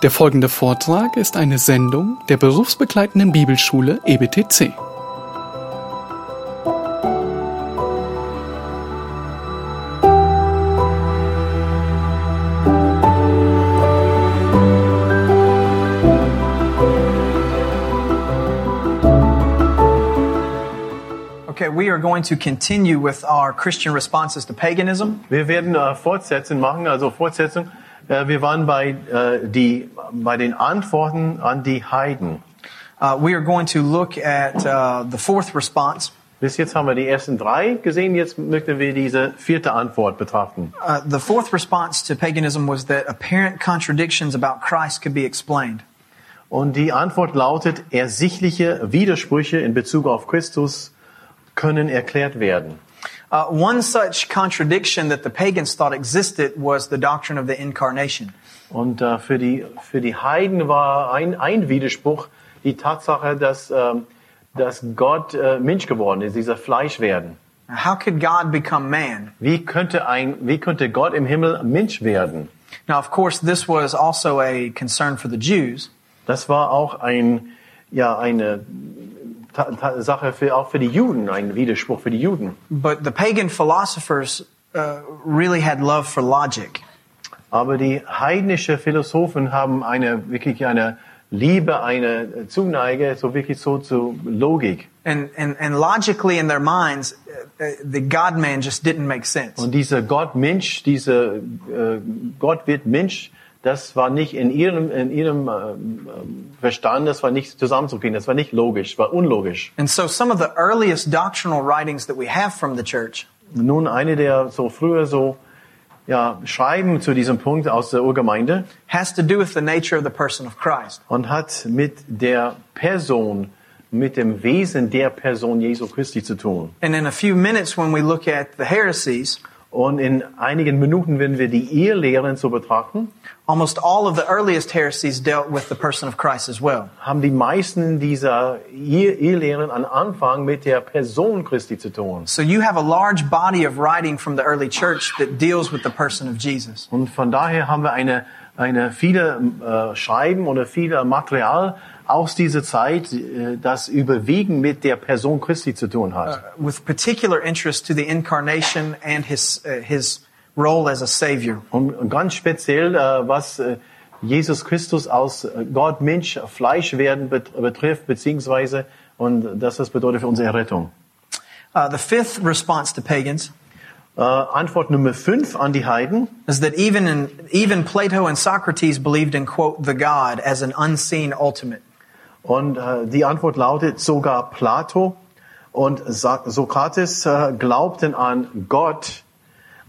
Der folgende Vortrag ist eine Sendung der berufsbegleitenden Bibelschule EBTC. Okay, we are going to continue with our Christian responses to paganism. Wir werden äh, Fortsetzung machen, also Fortsetzung. Äh, wir waren bei, äh, die, bei den Antworten an die Heiden. Uh, we are going to look at uh, the fourth response. Bis jetzt haben wir die ersten drei gesehen, jetzt möchten wir diese vierte Antwort betrachten. Uh, the fourth response to paganism was that apparent contradictions about Christ could be explained. Und die Antwort lautet, ersichtliche Widersprüche in Bezug auf Christus können erklärt werden. Uh, one such contradiction that the pagans thought existed was the doctrine of the incarnation. Und äh, für, die, für die Heiden war ein, ein Widerspruch die Tatsache, dass, ähm, dass Gott äh, Mensch geworden ist, dieser Fleischwerden. How could God become man? Wie könnte, ein, wie könnte Gott im Himmel Mensch werden? Now, of course, this was also a concern for the Jews. Das war auch ein, ja, eine Sache für, auch für die Juden, ein Widerspruch für die Juden. But the pagan philosophers uh, really had love for logic. Aber die heidnische Philosophen haben eine, wirklich eine Liebe, eine Zuneige, so wirklich so zu Logik. And, and, and logically in their minds, uh, uh, the God man just didn't make sense. Und dieser Gott-Mensch, dieser äh, Gott wird Mensch, das war nicht in ihrem, in ihrem äh, Verstand, das war nicht zusammenzukriegen, das war nicht logisch, war unlogisch. And so some of the earliest doctrinal writings that we have from the church Nun, eine der so früher so ja, Schreiben zu diesem Punkt aus der Urgemeinde has to do with the nature of the person of Christ. und hat mit der Person, mit dem Wesen der Person Jesu Christi zu tun. And in a few minutes when we look at the heresies, Und in einigen Minuten werden wir die Irrlehren so betrachten, almost all of the earliest heresies dealt with the person of Christ as well. haben die meisten dieser Ir- Irrlehren an Anfang mit der Person Christi zu tun. So you have a large body of writing from the early church that deals with the person of Jesus. Und von daher haben wir eine, eine viele äh, Schreiben oder viele Material aus dieser Zeit, äh, das überwiegend mit der Person Christi zu tun hat. with particular interest to the incarnation and his uh, his role as a savior. Und ganz speziell, äh, was äh, Jesus Christus aus äh, Gott, Mensch, Fleisch werden bet betrifft, beziehungsweise, und das das bedeutet für unsere Errettung. Uh, the fifth response to pagans Äh, Antwort Nummer fünf an die Heiden. is that even in, even Plato and Socrates believed in quote the God as an unseen ultimate. Und äh, die Antwort lautet, sogar Plato und Sokrates äh, glaubten an Gott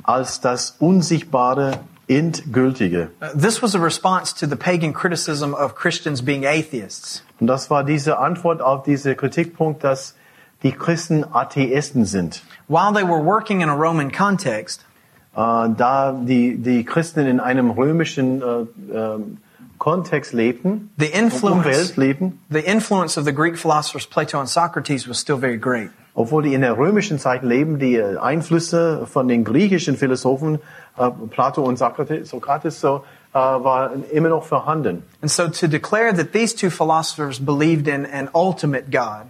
als das unsichtbare, endgültige. Uh, this was a response to the pagan criticism of Christians being atheists. Und das war diese Antwort auf diesen Kritikpunkt, dass die Christen Atheisten sind. While they were working in a Roman context, Äh, da die, die Christen in einem römischen äh, ähm, Kontext lebten, the influence lebten, the influence of the Greek philosophers Plato and Socrates was still very great. Obwohl die in der römischen Zeit leben, die äh, Einflüsse von den griechischen Philosophen, äh, Plato und Sokrates, Sokrates so, äh, waren immer noch vorhanden. And so to declare that these two philosophers believed in an ultimate God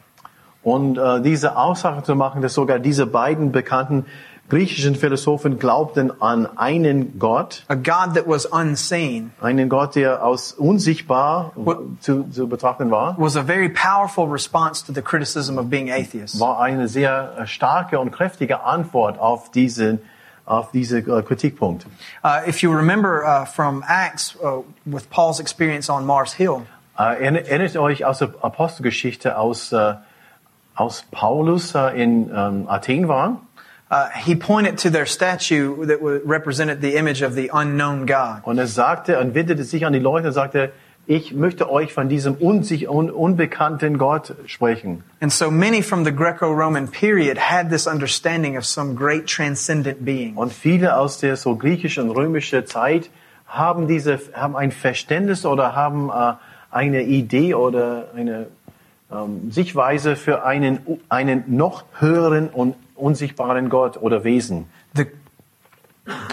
Und äh, diese Aussage zu machen, dass sogar diese beiden bekannten griechischen Philosophen glaubten an einen Gott, a God that was unseen, einen Gott, der aus unsichtbar zu, zu betrachten war, was a very powerful response to the criticism of being atheists. war eine sehr äh, starke und kräftige Antwort auf diesen auf diese äh, Kritikpunkt. Uh, if you remember uh, from Acts uh, with Paul's experience on Mars Hill, Äh, erinner- Erinnert euch aus der Apostelgeschichte aus aus Paulus in ähm, Athen war? Uh, he pointed to their statue that represented the image of the unknown God. Und er sagte und wendete sich an die Leute und sagte, ich möchte euch von diesem unbekannten Gott sprechen. And so many from the Greco-Roman period had this understanding of some great transcendent being. Und viele aus der so griechischen und römischen Zeit haben diese haben ein Verständnis oder haben äh, eine Idee oder eine ähm, Sichtweise für einen einen noch höheren und unsichtbaren Gott oder Wesen. The,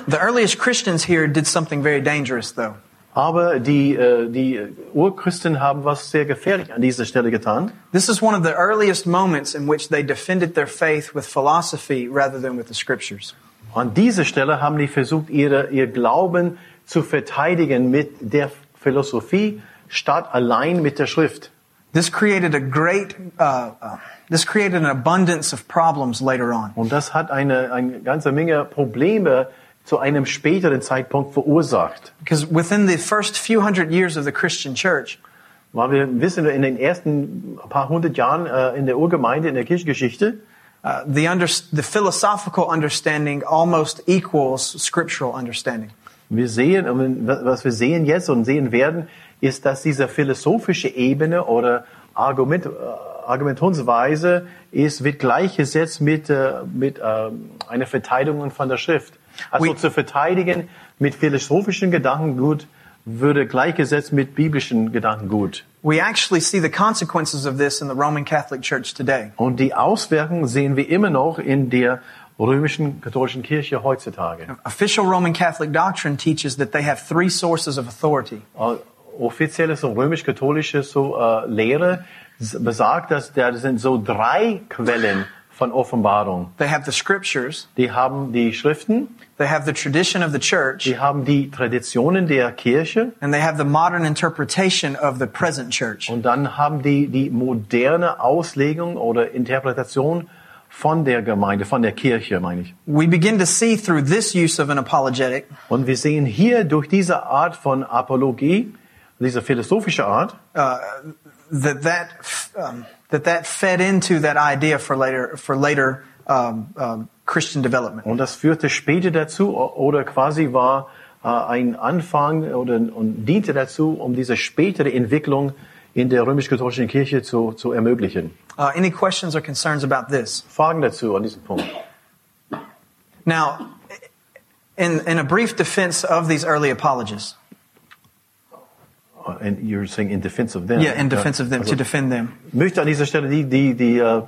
the earliest Christians here did something very dangerous, though. Aber die, äh, die Urchristen haben was sehr gefährlich an dieser Stelle getan. This is one of the earliest moments in which they defended their faith with philosophy rather than with the scriptures. An dieser Stelle haben die versucht, ihre, ihr Glauben zu verteidigen mit der Philosophie statt allein mit der Schrift. This created a great, uh, uh, this created an abundance of problems later on. Und das hat eine, eine ganze Menge Probleme zu einem späteren Zeitpunkt verursacht. Because within the first few hundred years of the Christian church, Weil wir wissen, in den ersten paar hundert Jahren äh, in der Urgemeinde, in der Kirchengeschichte, uh, the, under, the philosophical understanding almost equals scriptural understanding. wir sehen, was wir sehen jetzt und sehen werden, ist, dass diese philosophische Ebene oder Argument, äh, Argumentationsweise ist, wird gleichgesetzt mit, äh, mit äh, einer Verteidigung von der Schrift. Also We- zu verteidigen mit philosophischen Gedankengut würde gleichgesetzt mit biblischen Gedankengut. We actually see the consequences of this in the Roman Catholic Church today. Und die Auswirkungen sehen wir immer noch in der römischen katholischen Kirche heutzutage. Official Roman Catholic doctrine teaches that they have three sources of authority. Äh, Offizielle so römisch-katholische so äh, Lehre besagt, dass da sind so drei Quellen von Offenbarung. They have the scriptures, Die haben die Schriften, they have the tradition of the church, die haben die Traditionen der Kirche and they have the modern interpretation of the present church. und dann haben die die moderne Auslegung oder Interpretation von der Gemeinde, von der Kirche, meine ich. We begin to see through this use of an apologetic Und wir sehen hier durch diese Art von Apologie, diese philosophische Art, that that um, that that fed into that idea for later for later um, um, Christian development. Und das führte später dazu oder quasi war äh, ein Anfang oder und diente dazu, um diese spätere Entwicklung in der römisch-katholischen Kirche zu, zu ermöglichen. Uh, any questions or concerns about this? Fragen dazu an diesem Punkt. Now, in in a brief defense of these early apologists, And you're saying in defense of them. yeah, in defense of them Also, to defend them, möchte an dieser Stelle die, die, die, äh,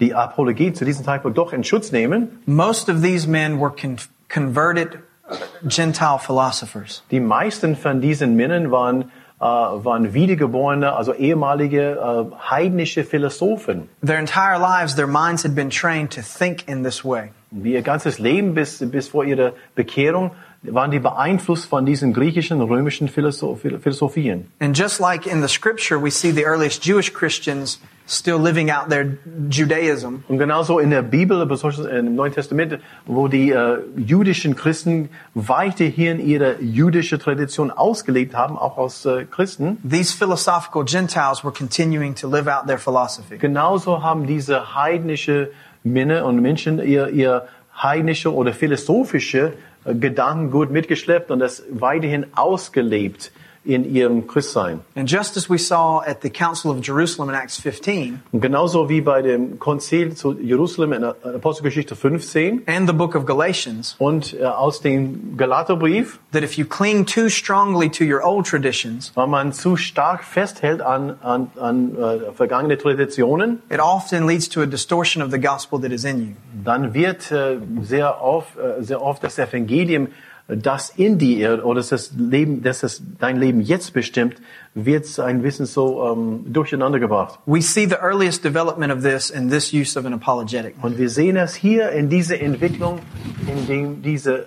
die Apologie zu diesem Zeitpunkt doch in Schutz nehmen. most of these men were con- converted uh, Gentile philosophers. Die meisten von diesen Männern waren, äh, waren wiedergeborene, also ehemalige äh, heidnische Philosophen. Their entire lives, their minds had been trained to think in this way. Ihr ganzes Leben bis, bis vor ihrer Bekehrung waren die beeinflusst von diesen griechischen, römischen Philosoph Philosophien. And just like in the scripture, we see the earliest Jewish Christians still living out their Judaism. Und genauso in der Bibel, besonders im Neuen Testament, wo die äh, jüdischen Christen weiterhin ihre jüdische Tradition ausgelebt haben, auch als äh, Christen, These philosophical Gentiles were continuing to live out their philosophy. genauso haben diese heidnische Männer und Menschen ihr, ihr heidnische oder philosophische Gedankengut mitgeschleppt und das weiterhin ausgelebt in ihrem Christsein. And just as we saw at the Council of Jerusalem in Acts 15 Und genauso wie bei dem Konzil zu Jerusalem in Apostelgeschichte 15 and the book of Galatians, und äh, aus dem Galaterbrief, that if you cling too strongly to your old traditions, weil man zu stark festhält an, an, an äh, vergangene Traditionen, it often leads to a distortion of the gospel that is in you. dann wird äh, sehr oft, äh, sehr oft das Evangelium, das in dir oder das Leben, das das dein Leben jetzt bestimmt, wird ein bisschen so ähm, durcheinander gebracht. We see the earliest development of this in this use of an apologetic. Und wir sehen es hier in dieser Entwicklung, in dem diese,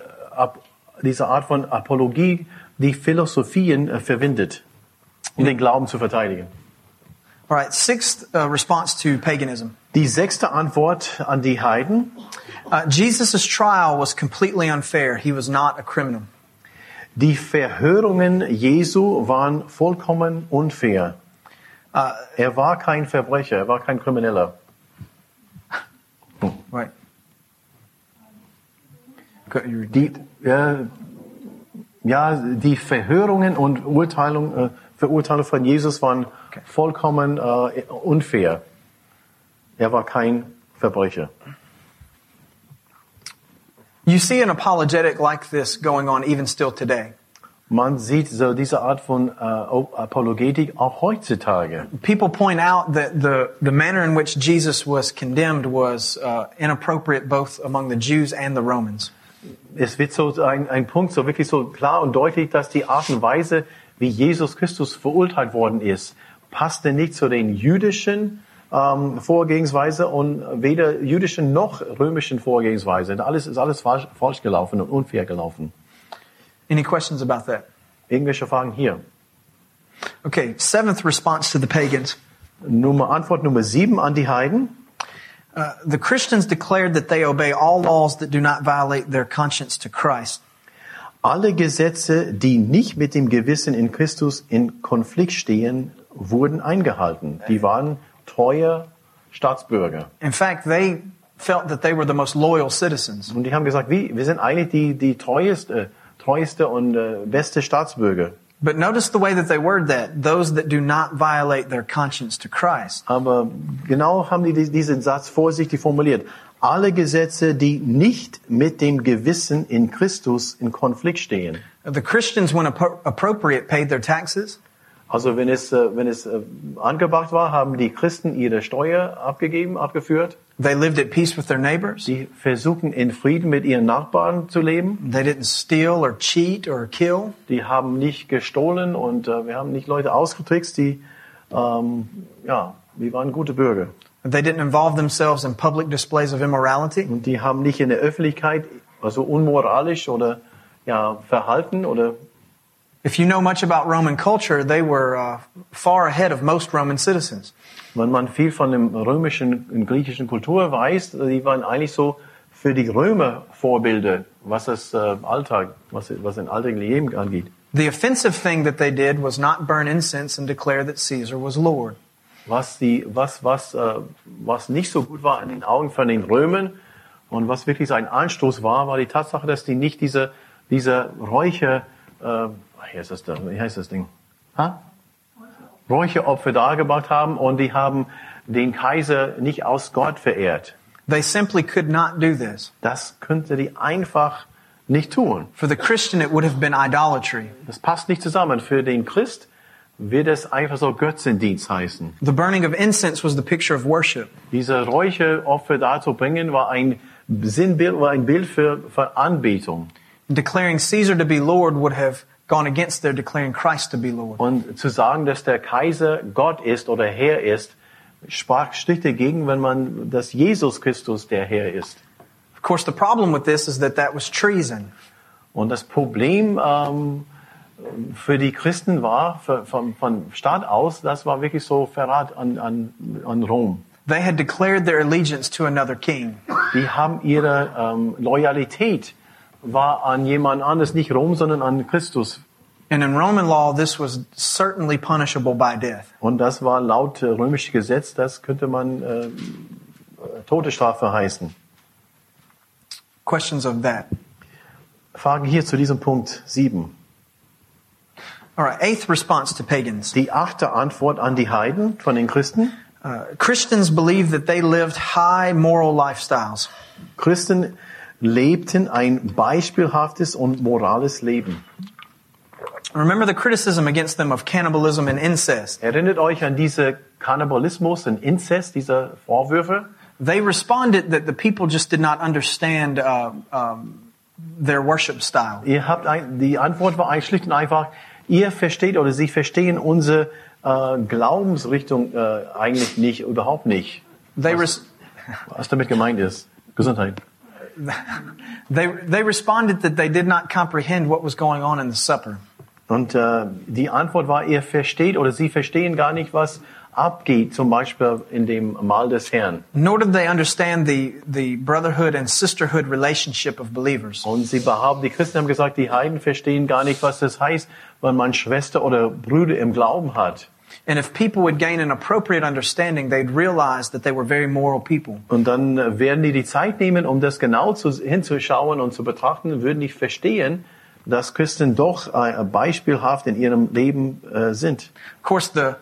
diese Art von Apologie die Philosophien äh, verwendet, um den Glauben zu verteidigen. All right, sixth uh, response to paganism. Die sechste Antwort an die Heiden. Uh, Jesus' trial was completely unfair. He was not a criminal. Die Verhörungen Jesu waren vollkommen unfair. Er war kein Verbrecher, er war kein Krimineller. Right. Go- you read- Die, äh, ja, die Verhörungen und Urteilung, äh, Verurteilung von Jesus waren Okay. vollkommen äh, unfair. Er war kein Verbrecher. You see an apologetic like this going on even still today. Man sieht so diese Art von äh, Apologetik auch heutzutage. People point out that the, the manner in which Jesus was condemned was uh, inappropriate both among the Jews and the Romans. Es wird so ein, ein Punkt so wirklich so klar und deutlich, dass die Art und Weise, wie Jesus Christus verurteilt worden ist, passte nicht zu den jüdischen ähm, Vorgehensweise und weder jüdischen noch römischen Vorgehensweise. Alles ist alles falsch, falsch gelaufen und unfair gelaufen. Any questions about that? Irgendwelche Fragen hier? Okay, seventh response to the pagans. Nummer, Antwort Nummer sieben an die Heiden. Uh, the Christians declared that they obey all laws that do not violate their conscience to Christ. Alle Gesetze, die nicht mit dem Gewissen in Christus in Konflikt stehen, wurden eingehalten. Die waren treue Staatsbürger. In fact, they felt that they were the most loyal citizens. Und die haben gesagt, wie, wir sind eigentlich die, die treueste, treueste und äh, beste Staatsbürger. But notice the way that they word that, those that do not violate their conscience to Christ. Aber genau haben die dies- diesen Satz vorsichtig formuliert. Alle Gesetze, die nicht mit dem Gewissen in Christus in Konflikt stehen. The Christians, when appropriate, paid their taxes. Also wenn es, äh, wenn es äh, angebracht war, haben die Christen ihre Steuer abgegeben, abgeführt. They lived at peace with their neighbors. Sie versuchen in Frieden mit ihren Nachbarn zu leben. They didn't steal or cheat or kill. Die haben nicht gestohlen und äh, wir haben nicht Leute ausgetrickst. Die, ähm, ja, die waren gute Bürger. They didn't involve themselves in public displays of immorality. Und die haben nicht in der Öffentlichkeit, also unmoralisch oder ja, Verhalten oder If you know much about Roman culture, they were uh, far ahead of most Roman citizens. wenn man viel von der römischen und griechischen Kultur weiß, die waren eigentlich so für die Römer Vorbilder, was das äh, Alltag, was, was den alltäglichen Leben angeht. The offensive thing that they did was not burn incense and declare that Caesar was Lord. Was die, was, was, äh, was nicht so gut war in den Augen von den Römern und was wirklich ein Anstoß war, war die Tatsache, dass die nicht diese, diese Räuche, äh, wie heißt das, da, wie heißt das Ding? Ha? Räucheopfer dargebracht haben und die haben den Kaiser nicht aus Gott verehrt. They simply could not do this. Das könnte die einfach nicht tun. For the Christian, it would have been idolatry. Das passt nicht zusammen. Für den Christ wird es einfach so Götzendienst heißen. The burning of incense was the picture of worship. Diese Räucheopfer darzubringen war ein Sinnbild, war ein Bild für, für Anbetung. Declaring Caesar to be Lord would have gone against their declaring Christ to be Lord. Und zu sagen, dass der Kaiser Gott ist oder Herr ist, sprach strikt dagegen, wenn man, dass Jesus Christus der Herr ist. Of course, the problem with this is that that was treason. Und das Problem ähm, für die Christen war, für, von, von Staat aus, das war wirklich so Verrat an, an, an Rom. They had declared their allegiance to another king. Die haben ihre ähm, Loyalität war an jemand anderes, nicht Rom, sondern an Christus. And in Roman law, this was certainly punishable by death. Und das war laut äh, römischem Gesetz, das könnte man äh, Todesstrafe heißen. Questions of that. Frage hier zu diesem Punkt 7. All right, eighth response to pagans. Die achte Antwort an die Heiden von den Christen. Uh, Christians believed that they lived high moral lifestyles. Christen lebten ein beispielhaftes und morales Leben. Remember the criticism against them of cannibalism and incest. Erinnert euch an diese Kannibalismus und Inzest, diese Vorwürfe? They responded that the people just did not understand uh, um, their worship style. Ihr habt ein, die Antwort war eigentlich schlicht und einfach, ihr versteht oder sie verstehen unsere äh, Glaubensrichtung äh, eigentlich nicht, überhaupt nicht. They, res- Was damit gemeint ist. Gesundheit. They, they responded that they did not comprehend what was going on in the supper. Und äh, die Antwort war, ihr versteht oder sie verstehen gar nicht, was abgeht, zum Beispiel in dem Mahl des Herrn. Nor did they understand the, the brotherhood and sisterhood relationship of believers. Und sie behaupten, die Christen haben gesagt, die Heiden verstehen gar nicht, was das heißt, wenn man Schwester oder Brüder im Glauben hat. And if people would gain an appropriate understanding, they'd realize that they were very moral people. Und dann äh, werden die die Zeit nehmen, um das genau zu, hinzuschauen und zu betrachten, würden nicht verstehen, dass Christen doch äh, beispielhaft in ihrem Leben äh, sind. Of course, the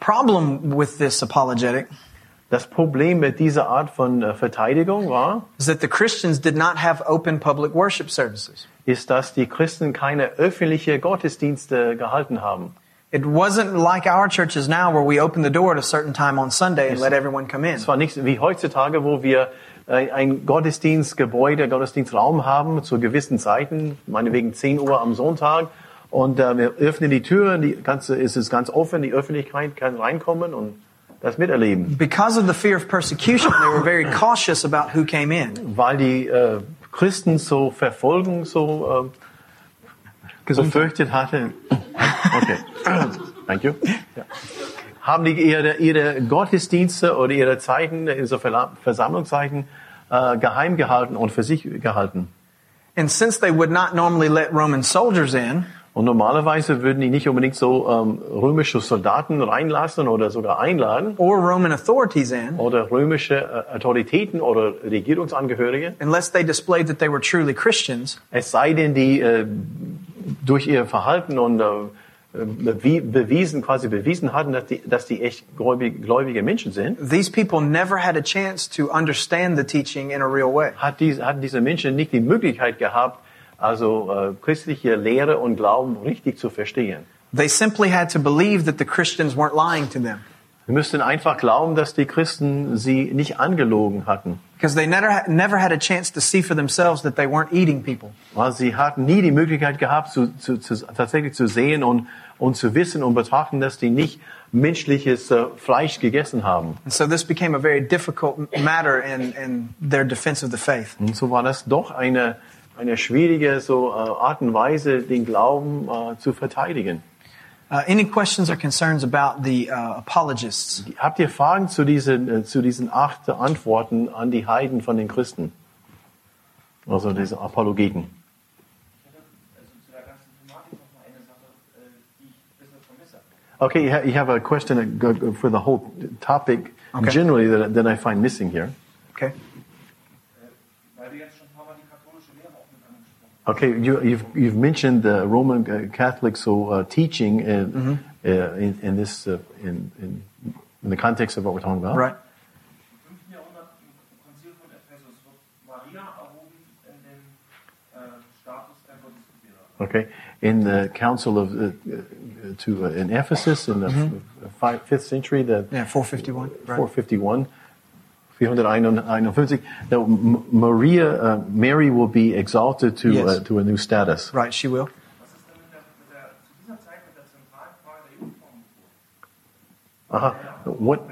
problem with this apologetic Das Problem mit dieser Art von äh, Verteidigung war, is that the Christians did not have open public worship services. ist, dass die Christen keine öffentliche Gottesdienste gehalten haben. It wasn't like our churches now where we open the door at a certain time on Sunday and let everyone come in. Es war nicht wie heutzutage, wo wir äh, ein Gottesdienstgebäude, Gottesdienstraum haben zu gewissen Zeiten, meinetwegen 10 Uhr am Sonntag. Und äh, wir öffnen die Türen, die ganze, ist es ganz offen, die Öffentlichkeit kann reinkommen und das miterleben. Because of the fear of persecution, they were very cautious about who came in. Weil die äh, Christen so Verfolgung so äh, befürchtet hatten. Okay, thank you. Ja. Haben die ihre, ihre Gottesdienste oder ihre Zeiten, ihre Versammlungszeiten äh, geheim gehalten und für sich gehalten. And since they would not normally let Roman soldiers in, Und normalerweise würden die nicht unbedingt so ähm, römische Soldaten reinlassen oder sogar einladen or Roman authorities in, oder römische äh, Autoritäten oder Regierungsangehörige. unless they displayed that they were truly Christians, Es sei denn, die äh, durch ihr Verhalten und äh, bewie- bewiesen, quasi bewiesen hatten, dass die, dass die echt gläubige, gläubige Menschen sind, these people never had a chance to understand the teaching in a real way. hat diese, hatten diese Menschen nicht die Möglichkeit gehabt, also äh, christliche Lehre und Glauben richtig zu verstehen. They simply had to believe that the Christians weren't lying to them. Wir müssten einfach glauben, dass die Christen sie nicht angelogen hatten. Because they never, never had a chance to see for themselves that they weren't eating people. Weil sie hatten nie die Möglichkeit gehabt, zu, zu, zu, tatsächlich zu sehen und, und zu wissen und betrachten, dass die nicht menschliches äh, Fleisch gegessen haben. And so this became a very difficult matter in, in their defense of the faith. Und so war das doch eine, eine schwierige so, äh, Art und Weise, den Glauben äh, zu verteidigen. Uh, any questions or concerns about the uh, apologists? Habt ihr Fragen zu diesen, äh, zu diesen acht Antworten an die Heiden von den Christen? Also diese Apologeten. also zu der ganzen Thematik noch mal eine Sache, die ich ein bisschen vermisse. Okay, you have a question uh, for the whole topic Okay. generally that, that I find missing here. Okay. Okay, you, have you've, you've mentioned the Roman uh, Catholic so uh, teaching and, mm-hmm. uh, in, in, this uh, in, in, in the context of what we're talking about, right? Okay, in the Council of uh, uh, to in Ephesus in the mm-hmm. f- century, the yeah, four fifty one, four fifty one. Right 351. No, Maria, uh, Mary will be exalted to uh, yes. uh, to a new status. Right, she will. Uh-huh. What?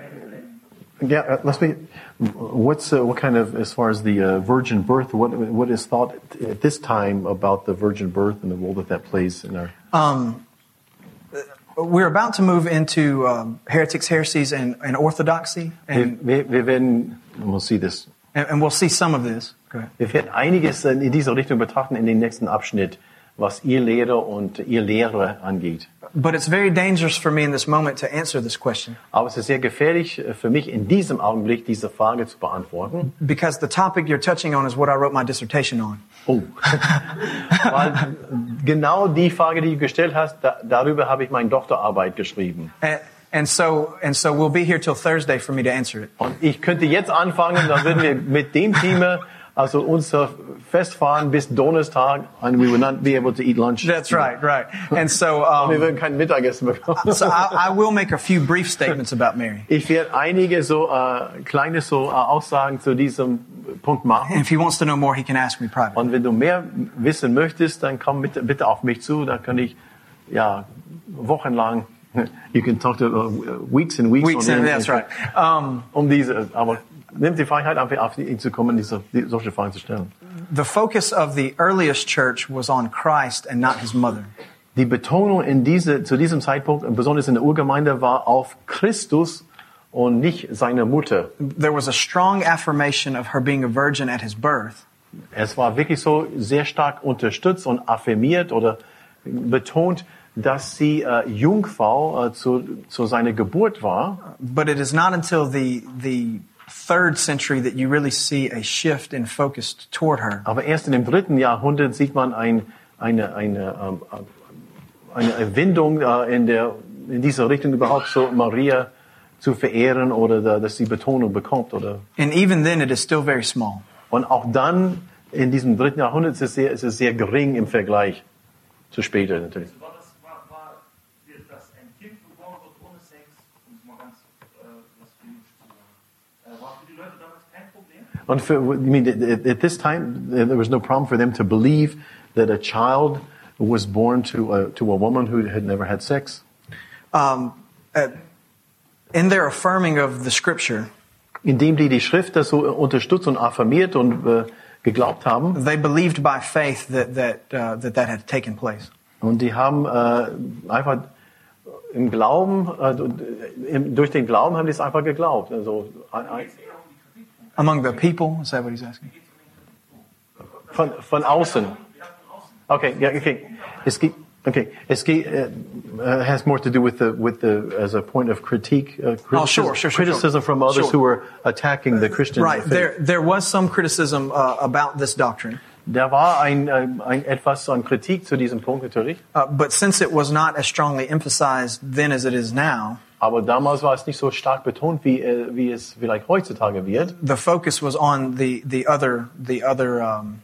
Yeah, uh, let's be. What's uh, what kind of as far as the uh, virgin birth? What what is thought at this time about the virgin birth and the role that that plays in our? Um, we're about to move into um, heretics, heresies, and, and orthodoxy, and, wir, wir werden, we'll see this. and, and we'll see some of this. Go ahead. Wir werden einiges in dieser Richtung betrachten in den nächsten Abschnitt, was ihr Lehre und ihr Lehre angeht. But it's very dangerous for me in this moment to answer this question Aber es ist sehr gefährlich äh, für mich in diesem Augenblick diese Frage zu beantworten. because the topic you're touching on is what I wrote my dissertation on. Oh. Weil genau die Frage, die du gestellt hast, da, darüber habe ich meine Doktorarbeit geschrieben. And, and so, and so we'll be here till Thursday for me to answer it. Und ich könnte jetzt anfangen, dann würden wir mit dem Thema also uns äh, festfahren bis Donnerstag and we would not be able to eat lunch. That's right, right. And so, Wir um, würden kein Mittagessen bekommen. so I, I will make a few brief statements about Mary. Ich werde einige so äh, kleine so äh, Aussagen zu diesem Punkt And machen. if he wants to know more, he can ask me privately. Und wenn du mehr wissen möchtest, dann komm bitte, bitte auf mich zu. Da kann ich ja wochenlang. You can talk to uh, weeks and weeks. Weeks, on and that's right. Um, Um diese, aber nimm die Freiheit, einfach auf ihn zu kommen, diese, die, solche Fragen zu stellen. the focus of the earliest church was on Christ and not his mother. Die Betonung in diese, zu diesem Zeitpunkt, besonders in der Urgemeinde, war auf Christus und nicht seine Mutter. There was a strong affirmation of her being a virgin at his birth, Es war wirklich so sehr stark unterstützt und affirmiert oder betont, dass sie äh, Jungfrau äh, zu, zu seiner Geburt war. but it is not until the the third century that you really see a shift in focus toward her. Aber erst in dem dritten Jahrhundert sieht man ein, eine, eine, ähm, äh, eine Erwindung äh, in, der, in dieser Richtung überhaupt so Maria zu verehren oder da, dass sie Betonung bekommt. Oder. And even then, it is still very small. Und auch dann in diesem dritten Jahrhundert ist es sehr, ist es sehr gering im Vergleich zu später natürlich. I mean, at, this time, there was no problem for them to believe that a child was born to a, to a woman who had never had sex. Um, uh, in their affirming of the scripture, Indem die die Schrift das so unterstützt und affirmiert und äh, geglaubt haben. they believed by faith that that uh, that, that had taken place. Und die haben äh, einfach im Glauben, äh, durch den Glauben haben die es einfach geglaubt. Also ein- ein- Among the people, is that what he's asking? von, von außen. Okay, ja, okay. Es geht, okay. Es geht, uh, uh, has more to do with the, with the, as a point of critique, uh, criticism, Oh, sure, sure, sure, criticism from others who were attacking the Christian Right. faith. There there was some criticism uh, about this doctrine, Da war ein, ein etwas an Kritik zu diesem Punkt natürlich. uh, but since it was not as strongly emphasized then as it is now, Aber damals war es nicht so stark betont, wie, äh, wie es vielleicht heutzutage wird. the focus was on the the other the other um,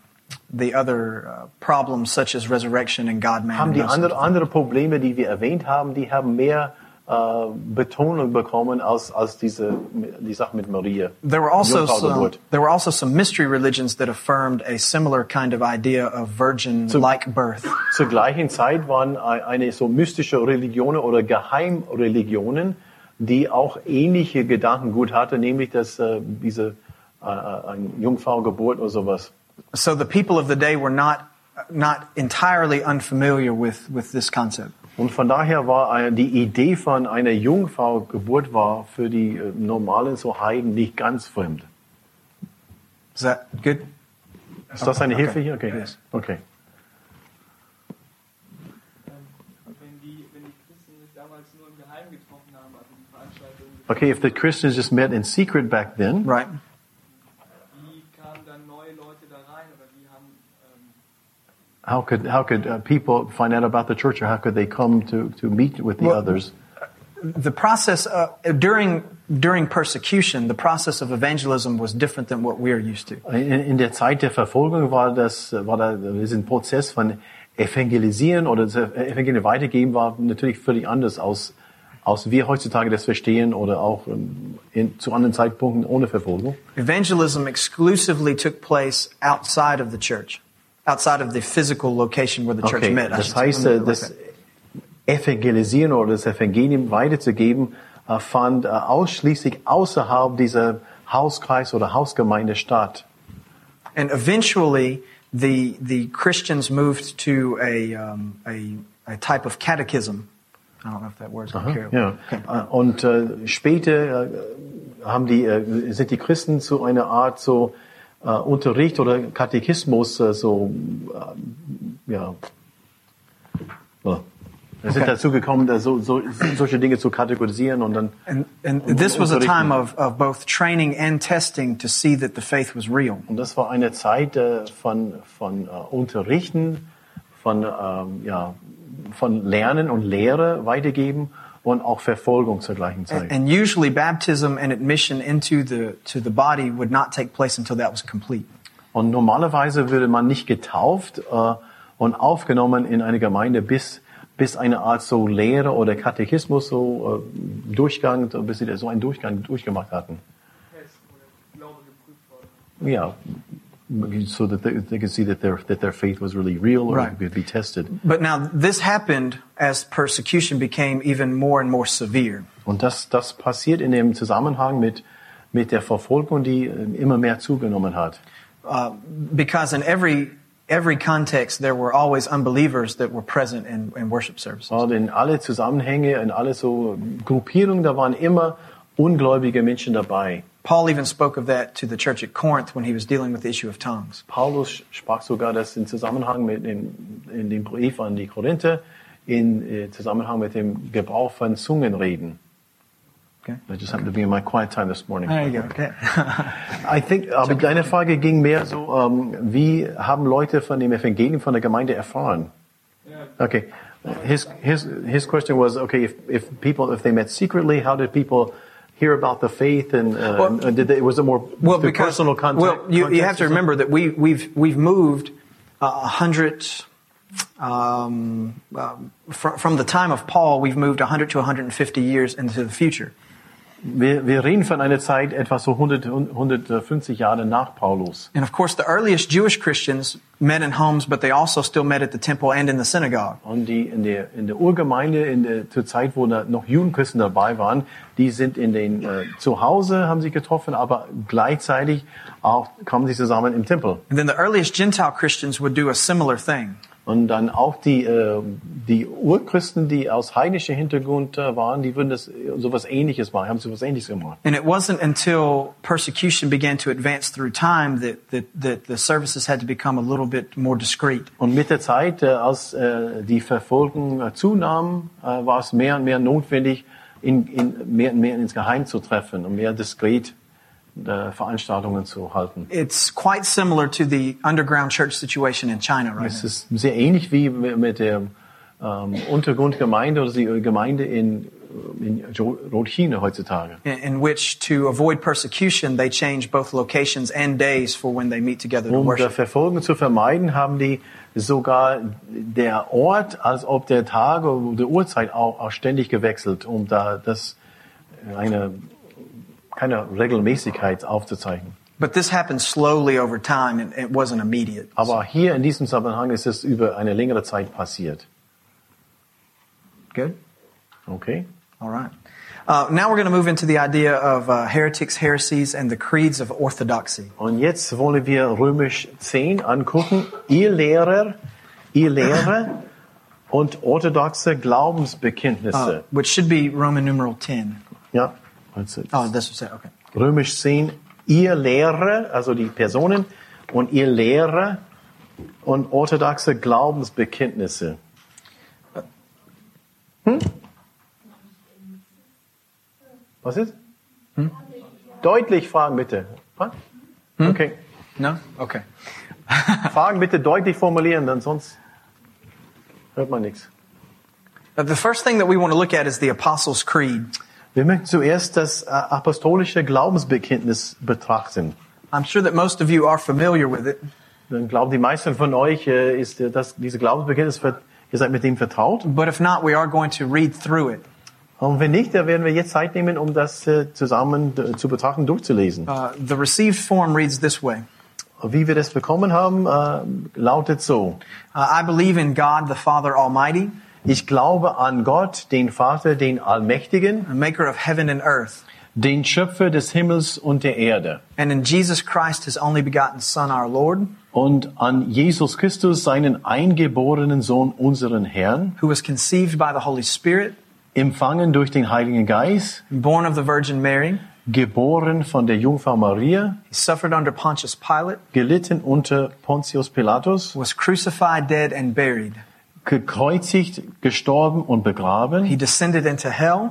the other uh, problems such as resurrection and God man. Haben die andere, andere Probleme, die wir erwähnt haben, die haben mehr äh, Betonung bekommen als, als diese, die Sache mit Maria. There were also Jungfrau some, Geburt. there were also some mystery religions that affirmed a similar kind of idea of virgin-like birth. Zur gleichen Zeit waren ein- eine so mystische Religionen oder Geheimreligionen, die auch ähnliche Gedankengut hatte, nämlich dass äh, diese äh, eine Jungfraugeburt oder sowas. So the people of the day were not not entirely unfamiliar with with this concept. Und von daher war die Idee von einer Jungfraugeburt war für die äh, normalen so Heiden nicht ganz fremd. Is that good? Ist das eine Okay. Hilfe hier? Okay. Yes. Okay. also Okay, if the Christians just met in secret back then, Right. How could how could uh, people find out about the church, or how could they come to to meet with the Well- others? The process uh, during during persecution, the process of evangelism was different than what we are used to. In, in der Zeit der Verfolgung war das war da diesen Prozess von Evangelisieren oder das Evangelium weitergeben war natürlich völlig anders aus aus wir heutzutage das verstehen oder auch ähm, in, zu anderen Zeitpunkten ohne Verfolgung. Evangelism exclusively took place outside of the church, outside of the physical location where the church Okay, met. Das heißt, äh, das. Evangelisieren oder das Evangelium weiterzugeben äh, fand äh, ausschließlich außerhalb dieser Hauskreis oder Hausgemeinde statt. And eventually, the the Christians moved to a um, a, a type of catechism. I don't know if that word's okay. Ja. Äh, Und äh, später äh, haben die, äh, sind die Christen zu einer Art so äh, Unterricht oder Katechismus äh, so äh, ja. So. Wir sind Okay. dazu gekommen, so, so, solche Dinge zu kategorisieren und dann And, and this was a time of, of both training and testing to see that the faith was real. Und das war eine Zeit äh, von, von äh, Unterrichten, von, ähm, ja, von Lernen und Lehre weitergeben und auch Verfolgung zur gleichen Zeit. And usually, baptism and admission into the to the body would not take place until that was complete. Und normalerweise würde man nicht getauft äh, und aufgenommen in eine Gemeinde, bis, bis eine Art so Lehre oder Katechismus so äh, Durchgang, bis sie so einen Durchgang durchgemacht hatten. Ja, so that they, they could see that their that their faith was really real or Right. could be tested. But now this happened as persecution became even more and more severe. Und das, das passiert in dem Zusammenhang mit, mit der Verfolgung, die äh, immer mehr zugenommen hat. Uh, because in every every context there were always unbelievers that were present in, in worship services. Und in alle Zusammenhänge, in alle so Gruppierungen, da waren immer ungläubige Menschen dabei. Paul even spoke of that to the church at Corinth when he was dealing with the issue of tongues. Paulus sprach sogar das in Zusammenhang mit dem, in dem Brief an die Korinther, in äh, Zusammenhang mit dem Gebrauch von Zungenreden. Okay. I just happened to be in my quiet time this morning. There you go. Okay. I think, aber deine Frage ging mehr so, ähm, wie haben Leute von dem Evangelium von der Gemeinde erfahren? Okay. His, his, his question was, okay, if, if people, if they met secretly, how did people hear about the faith and, uh, Well- and did they, was it more well, because personal contact? well, you, you have to remember that we we've we've moved uh, a hundred. Um, um, from, from the time of Paul, we've moved 100 to 150 years into the future. Wir, wir reden von einer Zeit etwa so 100, 150 Jahre nach Paulus. And of course, the earliest Jewish Christians met in homes, but they also still met at the temple and in the synagogue. Und die in der, in der Urgemeinde, in der, zur Zeit, wo noch Judenchristen dabei waren, die sind in den, äh, zu Hause, haben sich getroffen, aber gleichzeitig auch kamen sie zusammen im Tempel. And then the earliest Gentile Christians would do a similar thing. Und dann auch die, äh, die Urchristen, die aus heidnischer Hintergrund äh, waren, die würden das äh, sowas ähnliches machen, haben sowas ähnliches gemacht. And it wasn't until persecution began to advance through time that, that, that the services had to become a little bit more discreet. Und mit der Zeit, äh, als äh, die Verfolgung äh, zunahm, äh, war es mehr und mehr notwendig, in, in, mehr und mehr ins Geheim zu treffen und mehr diskret äh, Veranstaltungen zu halten. It's quite similar to the underground church situation in China right Es ist sehr ähnlich wie mit der ähm, Untergrundgemeinde oder die Gemeinde in, in Rothine heutzutage. In, in which, to avoid persecution, they change both locations and days for when they meet together to Um worship. Verfolgung zu vermeiden, haben die sogar der Ort, als ob der Tag oder der Uhrzeit auch, auch ständig gewechselt, um da das eine keine Regelmäßigkeit aufzuzeichnen. But this happened slowly over time, and it wasn't immediate. Aber hier in diesem Zusammenhang ist es über eine längere Zeit passiert. Good. Okay? All right. Uh, now we're going to move into the idea of uh, heretics, heresies, and the creeds of orthodoxy. Und jetzt wollen wir Römisch 10 angucken. Ihr Lehrer, ihr Lehrer und orthodoxe Glaubensbekenntnisse. Uh, which should be Roman numeral 10. ja, also Oh, this was it. Okay. Römisch 10. Ihr Lehrer, also die Personen, und ihr Lehrer und orthodoxe Glaubensbekenntnisse. Hm? Was ist? Deutlich fragen bitte. Was? Okay. No? Okay. Fragen bitte deutlich formulieren, denn sonst hört man nichts. The first thing that we want to look at is the Apostles' Creed. Wir möchten zuerst das äh, apostolische Glaubensbekenntnis betrachten. I'm sure that most of you are familiar with it, Dann glauben die meisten von euch, äh, ist äh, das, diese Glaubensbekenntnis, ihr seid mit dem vertraut. but if not, we are going to read through it. Und wenn nicht, dann werden wir jetzt Zeit nehmen, um das äh, zusammen zu betrachten, durchzulesen. Uh, the received form reads this way. Wie wir das bekommen haben, lautet so. Uh, I believe in God, the Father Almighty, Ich glaube an Gott, den Vater, den Allmächtigen, maker of heaven and earth, den Schöpfer des Himmels und der Erde. and in Jesus Christ, his only begotten Son, our Lord, Und an Jesus Christus, seinen eingeborenen Sohn, unseren Herrn, who was conceived by the Holy Spirit, empfangen durch den Heiligen Geist, born of the Virgin Mary. geboren von der Jungfrau Maria, He suffered under Pontius Pilate, gelitten unter Pontius Pilatus, was crucified, dead, and buried. Gekreuzigt, gestorben und begraben, He descended into hell.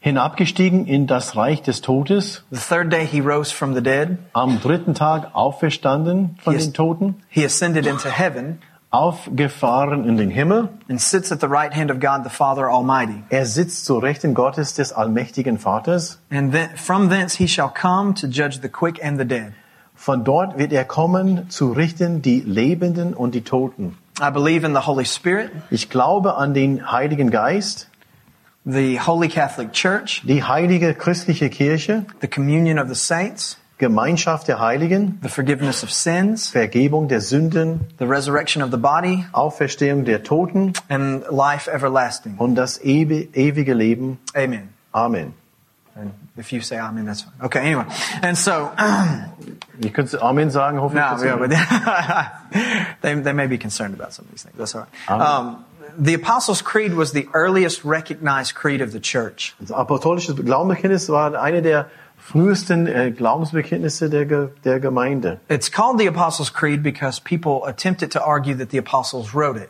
hinabgestiegen in das Reich des Todes, The third day he rose from the dead. am dritten Tag auferstanden von Yes. den Toten, He ascended into heaven aufgefahren in den Himmel. and sits at the right hand of God the Father Almighty. Er sitzt zu Rechten Gottes des allmächtigen Vaters. And then, from thence he shall come to judge the quick and the dead. Von dort wird er kommen, zu richten die Lebenden und die Toten. I believe in the Holy Spirit, Ich glaube an den Heiligen Geist, the Holy Catholic Church, die heilige christliche Kirche, the communion of the saints, Gemeinschaft der Heiligen, the forgiveness of sins, Vergebung der Sünden, the resurrection of the body, Auferstehung der Toten and life everlasting. und das ewi- ewige Leben. Amen. Amen. And if you say amen, that's fine. Okay, anyway. And so, Ihr könnt Amen sagen, hoffentlich. no, yeah, but they, they may be concerned about some of these things. That's all right. Um, the Apostles' Creed was the earliest recognized creed of the church. Das apostolische Glaubensbekenntnis war eine der frühesten äh, Glaubensbekenntnisse der, der Gemeinde. It's called the Apostles' Creed because people attempted to argue that the apostles wrote it.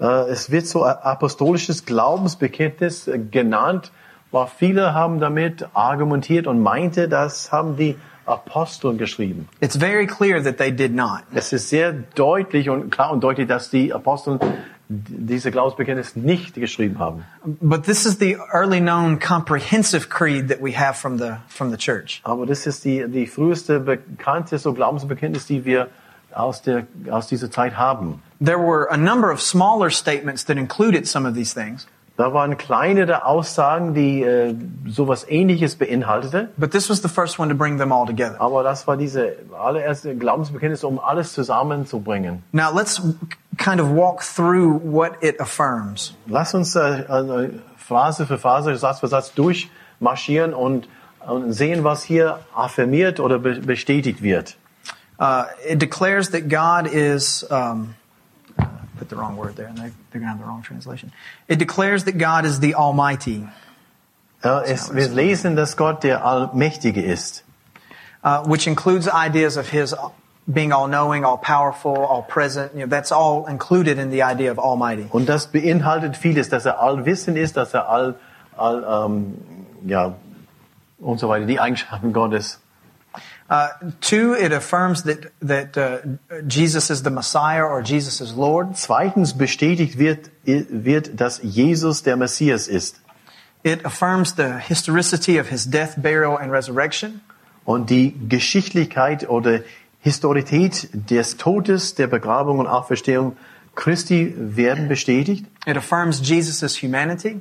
Äh, es wird so apostolisches Glaubensbekenntnis äh, genannt, weil viele haben damit argumentiert und meinte, das haben die Apostel geschrieben. It's very clear that they did not. Es ist sehr deutlich und klar und deutlich, dass die Apostel diese Glaubensbekenntnis nicht geschrieben haben. But this is the early known comprehensive creed that we have from the, from the church. Aber das ist die, die früheste bekannte so Glaubensbekenntnis, die wir aus, der, aus dieser Zeit haben. There were a number of smaller statements that included some of these things. Da waren kleinere Aussagen, die äh, sowas ähnliches beinhaltete. But this was the first one to bring them all together. Aber das war diese allererste Glaubensbekenntnis, um alles zusammenzubringen. Now let's kind of walk through what it affirms. Lass uns äh, Phrase für Phrase, Satz für Satz durchmarschieren und, und sehen, was hier affirmiert oder be bestätigt wird. Uh, it declares that God is. Um, put the wrong word there, and they, they're going to have the wrong translation. It declares that God is the Almighty, Ja, es, wir lesen, dass Gott der Allmächtige ist. uh, which includes ideas of His being all-knowing, all-powerful, all-present. You know, that's all included in the idea of Almighty. Und das beinhaltet vieles, dass er allwissend ist, dass er all, all ähm, ja, und so weiter, die Eigenschaften Gottes. Uh, two, it affirms that that uh, Jesus is the Messiah or Jesus is Lord. Zweitens bestätigt wird, wird, dass Jesus der Messias ist. It affirms the historicity of His death, burial, and resurrection. Und die Geschichtlichkeit oder Historität des Todes, der Begrabung und Auferstehung Christi werden bestätigt. It affirms Jesus' humanity.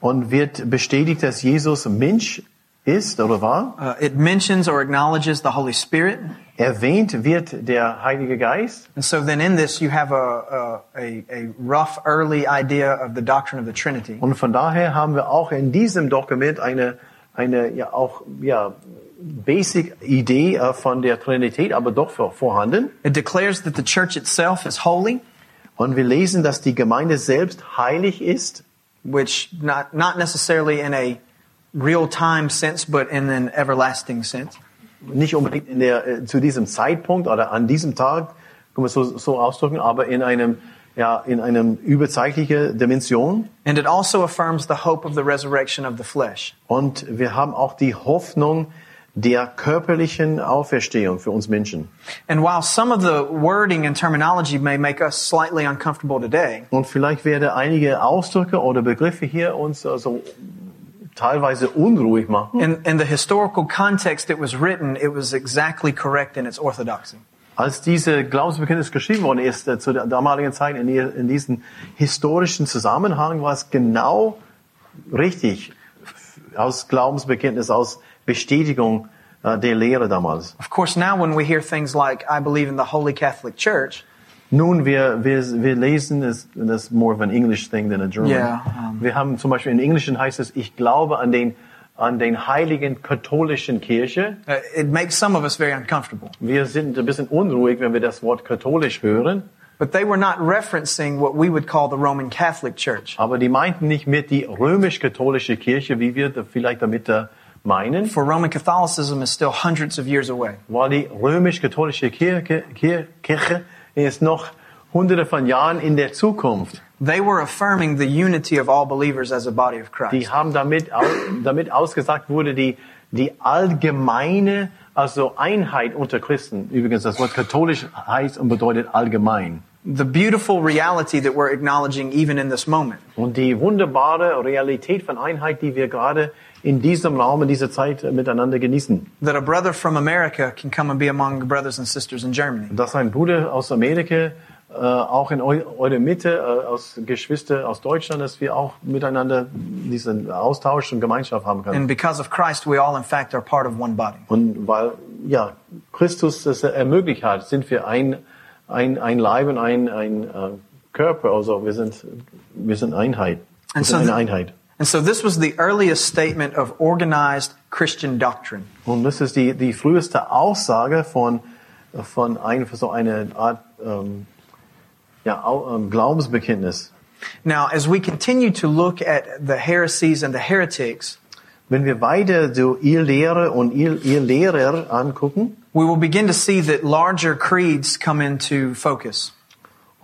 Und wird bestätigt, dass Jesus Mensch ist oder war. Uh, it mentions or acknowledges the Holy Spirit. Erwähnt wird der Heilige Geist. And so then in this you have a, a, a, rough early idea of the doctrine of the Trinity. Und von daher haben wir auch in diesem Dokument eine, eine ja auch, ja, basic Idee äh, von der Trinität, aber doch vor- vorhanden. It declares that the church itself is holy, Und wir lesen, dass die Gemeinde selbst heilig ist. which not, not necessarily in a real-time sense, but in an everlasting sense. Nicht unbedingt in der, äh, zu diesem Zeitpunkt oder an diesem Tag, können wir so, so ausdrücken, aber in einem, ja, in einem überzeitliche Dimension. And it also affirms the hope of the resurrection of the flesh. Und wir haben auch die Hoffnung der körperlichen Auferstehung für uns Menschen. And while some of the wording and terminology may make us slightly uncomfortable today, Und vielleicht werden einige Ausdrücke oder Begriffe hier uns also teilweise unruhig machen. in, in the historical context it was written, it was exactly correct in its orthodoxy. Als diese Glaubensbekenntnis geschrieben worden ist, äh, zu der damaligen Zeit, in, in diesem historischen Zusammenhang, war es genau richtig aus Glaubensbekenntnis, aus Bestätigung äh, der Lehre damals. Of course, now when we hear things like, I believe in the Holy Catholic Church, Nun, wir, wir, wir lesen, es- das ist more of an English thing than a German. Yeah, um, wir haben zum Beispiel in Englischen heißt es, ich glaube an den, an den heiligen katholischen Kirche. uh, it makes some of us very uncomfortable. Wir sind ein bisschen unruhig, wenn wir das Wort katholisch hören. But they were not referencing what we would call the Roman Catholic Church. Aber die meinten nicht mit die römisch-katholische Kirche, wie wir da vielleicht damit äh, meinen, For Roman Catholicism is still hundreds of years away. weil die römisch-katholische Kirche, Kir- Kirche ist noch hunderte von Jahren in der Zukunft. They were affirming the unity of all believers as a body of Die Christ. haben damit, damit ausgesagt wurde, die, die allgemeine, also Einheit unter Christen. Übrigens, das Wort katholisch heißt und bedeutet allgemein. The beautiful reality that we're acknowledging even in this moment. Und die wunderbare Realität von Einheit, die wir gerade in diesem Raum, in dieser Zeit miteinander genießen. That a brother from America can come and be among brothers and sisters in Germany. dass ein Bruder aus Amerika äh, auch in eu eure Mitte, äh, aus Geschwister aus Deutschland, dass wir auch miteinander diesen Austausch und Gemeinschaft haben können. And because of Christ, we all in fact are part of one body. Und weil ja Christus das ermöglicht hat, sind wir ein ein ein Leib und ein ein äh, Körper. Also wir sind wir sind Einheit. Wir sind so eine Einheit. And so this was the earliest statement of organized Christian doctrine. Und das ist die die früheste Aussage von von ein so eine Art ähm, ja ähm, Glaubensbekenntnis. Now, as we continue to look at the heresies and the heretics, Wenn wir weiter so ihr Lehre und ihr, ihr Lehrer angucken, we will begin to see that larger creeds come into focus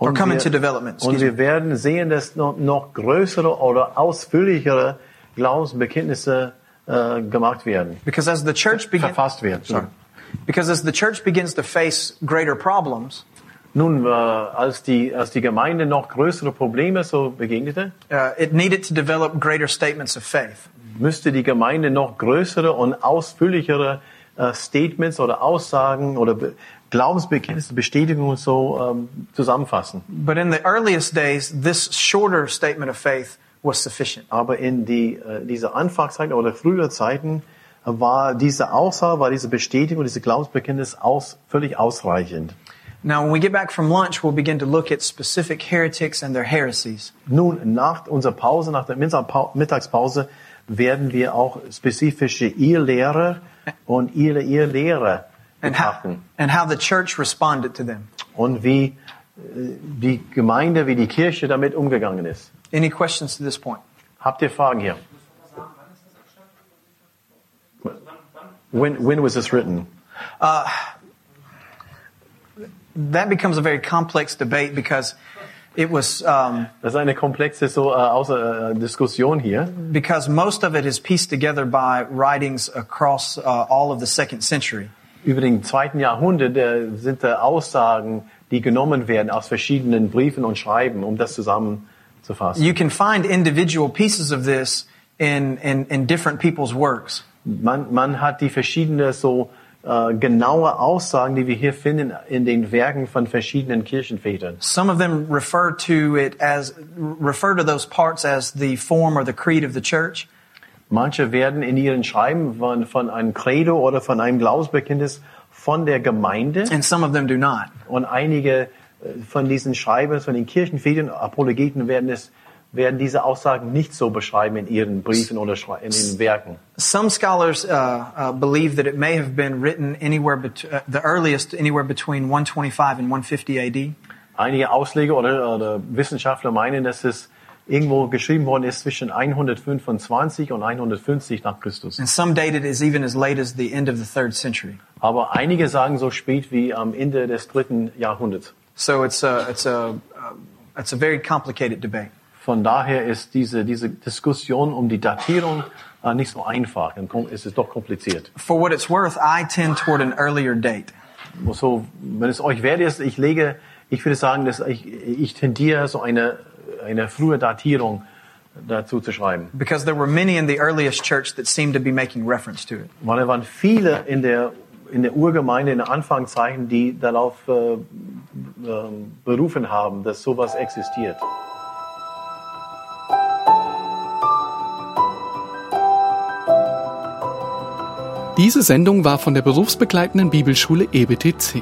und, wir, und wir werden sehen, dass noch, noch größere oder ausführlichere Glaubensbekenntnisse äh, gemacht werden, Because as the church begins, verfasst werden. sorry, because as the church begins to face greater problems, Nun, äh, als, die, als die Gemeinde noch größere Probleme so begegnete, uh, it needed to develop greater statements of faith. müsste die Gemeinde noch größere und ausführlichere äh, Statements oder Aussagen oder Be Glaubensbekenntnisse, Bestätigungen so ähm, zusammenfassen. But in the earliest days, this shorter statement of faith was sufficient. Aber in die, äh, diese Anfangszeit oder frühere Zeiten war diese Aussage, war diese Bestätigung, diese Glaubensbekenntnis aus, völlig ausreichend. Now, when we get back from lunch, we'll begin to look at specific heretics and their heresies. Nun, nach unserer Pause, nach der Mittagspau- Mittagspause, werden wir auch spezifische Irrlehrer und ihre Irrlehrer And how, and how the church responded to them. Und wie äh, die Gemeinde, wie die Kirche damit umgegangen ist. Any questions to this point? Habt ihr Fragen hier? When, when was this written? That becomes a very complex debate because it was um, Das ist eine komplexe so, außer, äh, Diskussion hier. because most of it is pieced together by writings across uh, all of the second century. Über den zweiten Jahrhundert äh, sind da Aussagen, die genommen werden aus verschiedenen Briefen und Schreiben, um das zusammenzufassen. You can find individual pieces of this in, in, in different people's works. Man, man hat die verschiedenen so äh, genaue Aussagen, die wir hier finden in den Werken von verschiedenen Kirchenvätern. Some of them refer to it as refer to those parts as the form or the creed of the church. Manche werden in ihren Schreiben von, von einem Credo oder von einem Glaubensbekenntnis von der Gemeinde and some of them do not. und einige äh, von diesen Schreibern, von den Kirchenvätern, Apologeten werden es werden diese Aussagen nicht so beschreiben in ihren Briefen oder in den Werken. Some scholars uh, uh, believe that it may have been written anywhere bet- uh, the earliest anywhere between 125 and 150 AD. Einige Ausleger oder, oder Wissenschaftler meinen, dass es irgendwo geschrieben worden ist zwischen 125 und 150 nach Christus. And some date it as even as late as the end of the third century. Aber einige sagen so spät wie am Ende des dritten Jahrhunderts. So it's a, it's a, uh, it's a very complicated debate. Von daher ist diese, diese Diskussion um die Datierung äh, nicht so einfach. Kom- ist es doch kompliziert. For what it's worth, I tend toward an earlier date. So, wenn es euch wert ist, ich lege, ich würde sagen, dass ich, ich tendiere so eine, eine frühe Datierung dazu zu schreiben. Because there were many in the earliest church that seemed to be making reference to it. Weil da waren viele in der, in der Urgemeinde, in den Anfangszeichen, die darauf äh, ähm, berufen haben, dass sowas existiert. Diese Sendung war von der berufsbegleitenden Bibelschule EBTC.